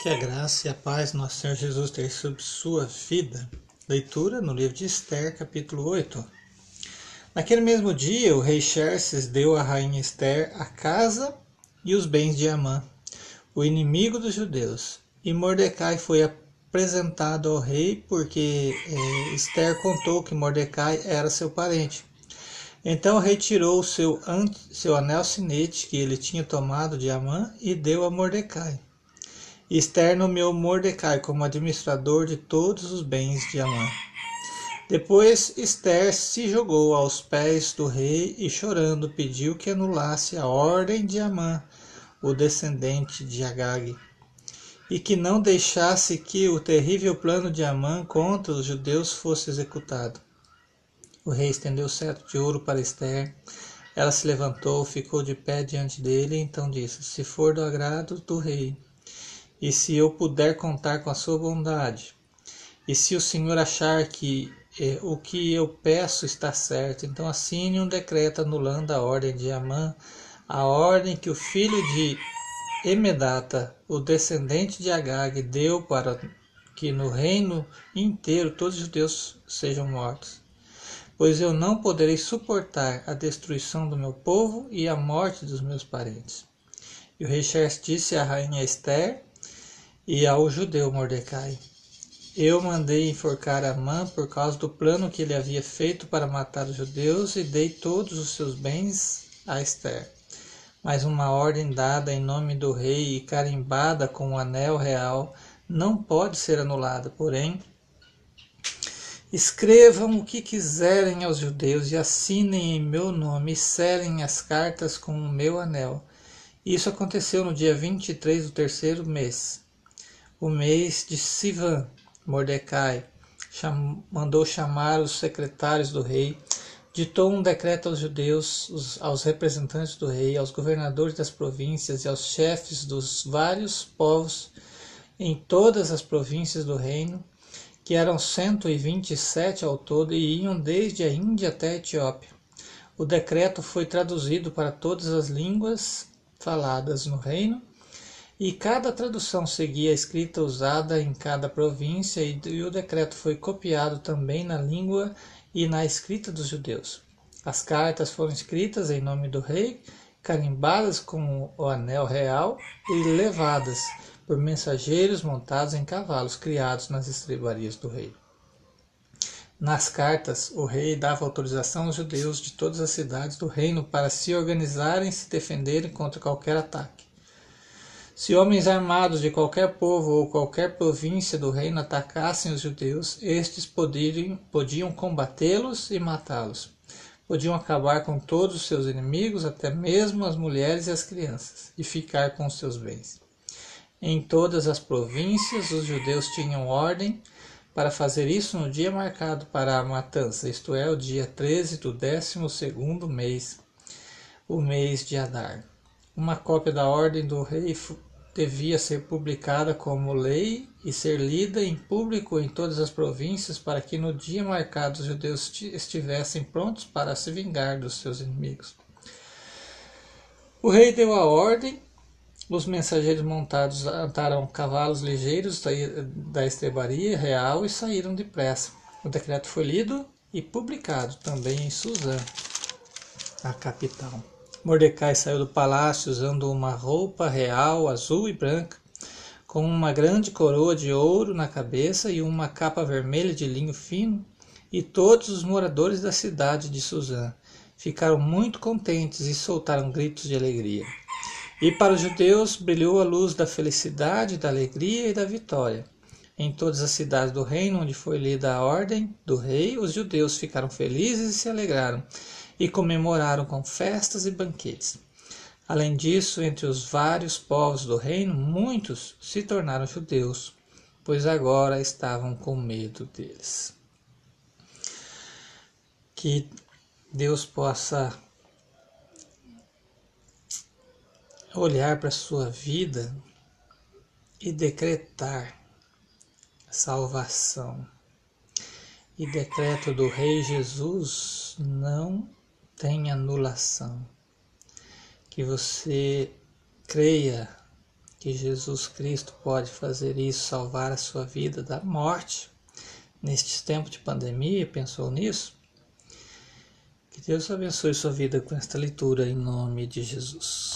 Que a graça e a paz do nosso Senhor Jesus tenha sobre sua vida. Leitura no livro de Esther, capítulo 8. Naquele mesmo dia, o rei Xerxes deu à rainha Esther a casa e os bens de Amã, o inimigo dos judeus. E Mordecai foi apresentado ao rei porque eh, Esther contou que Mordecai era seu parente. Então retirou seu, seu anel sinete que ele tinha tomado de Amã e deu a Mordecai. Esther nomeou Mordecai como administrador de todos os bens de Amã. Depois Esther se jogou aos pés do rei e chorando pediu que anulasse a ordem de Amã, o descendente de Agag, e que não deixasse que o terrível plano de Amã contra os judeus fosse executado. O rei estendeu o cetro de ouro para Esther. Ela se levantou, ficou de pé diante dele e então disse: Se for do agrado do rei, e se eu puder contar com a sua bondade, e se o Senhor achar que eh, o que eu peço está certo, então assine um decreto anulando a ordem de Amã, a ordem que o filho de Emedata, o descendente de Agag, deu para que no reino inteiro todos os judeus sejam mortos. Pois eu não poderei suportar a destruição do meu povo e a morte dos meus parentes. E o rei Xerxes disse à rainha Esther e ao judeu Mordecai: Eu mandei enforcar Amã por causa do plano que ele havia feito para matar os judeus e dei todos os seus bens a Esther. Mas uma ordem dada em nome do rei e carimbada com o um anel real não pode ser anulada, porém, Escrevam o que quiserem aos judeus e assinem em meu nome e selem as cartas com o meu anel. Isso aconteceu no dia 23 do terceiro mês o mês de Sivan, Mordecai cham mandou chamar os secretários do rei, ditou um decreto aos judeus, os, aos representantes do rei, aos governadores das províncias e aos chefes dos vários povos em todas as províncias do reino, que eram cento e vinte e sete ao todo e iam desde a Índia até a Etiópia. O decreto foi traduzido para todas as línguas faladas no reino e cada tradução seguia a escrita usada em cada província, e, o decreto foi copiado também na língua e na escrita dos judeus. As cartas foram escritas em nome do rei, carimbadas com o anel real e levadas por mensageiros montados em cavalos criados nas estrebarias do rei. Nas cartas, o rei dava autorização aos judeus de todas as cidades do reino para se organizarem e se defenderem contra qualquer ataque. Se homens armados de qualquer povo ou qualquer província do reino atacassem os judeus, estes poderiam, podiam combatê-los e matá-los. Podiam acabar com todos os seus inimigos, até mesmo as mulheres e as crianças, e ficar com os seus bens. Em todas as províncias, os judeus tinham ordem para fazer isso no dia marcado para a matança, isto é, o dia 13 do décimo segundo mês, o mês de Adar. Uma cópia da ordem do rei devia ser publicada como lei e ser lida em público em todas as províncias para que no dia marcado os judeus estivessem prontos para se vingar dos seus inimigos. O rei deu a ordem, os mensageiros montados ataram cavalos ligeiros da estrebaria real e saíram depressa. O decreto foi lido e publicado também em Suzã, a capital. Mordecai saiu do palácio usando uma roupa real azul e branca, com uma grande coroa de ouro na cabeça e uma capa vermelha de linho fino, e todos os moradores da cidade de Suzã ficaram muito contentes e soltaram gritos de alegria. E para os judeus brilhou a luz da felicidade, da alegria e da vitória. Em todas as cidades do reino onde foi lida a ordem do rei, os judeus ficaram felizes e se alegraram, e comemoraram com festas e banquetes. Além disso, entre os vários povos do reino, muitos se tornaram judeus, pois agora estavam com medo deles. Que Deus possa olhar para a sua vida e decretar salvação. E decreto do Rei Jesus não tem anulação. Que você creia que Jesus Cristo pode fazer isso, salvar a sua vida da morte neste tempo de pandemia? Pensou nisso? Que Deus abençoe sua vida com esta leitura em nome de Jesus.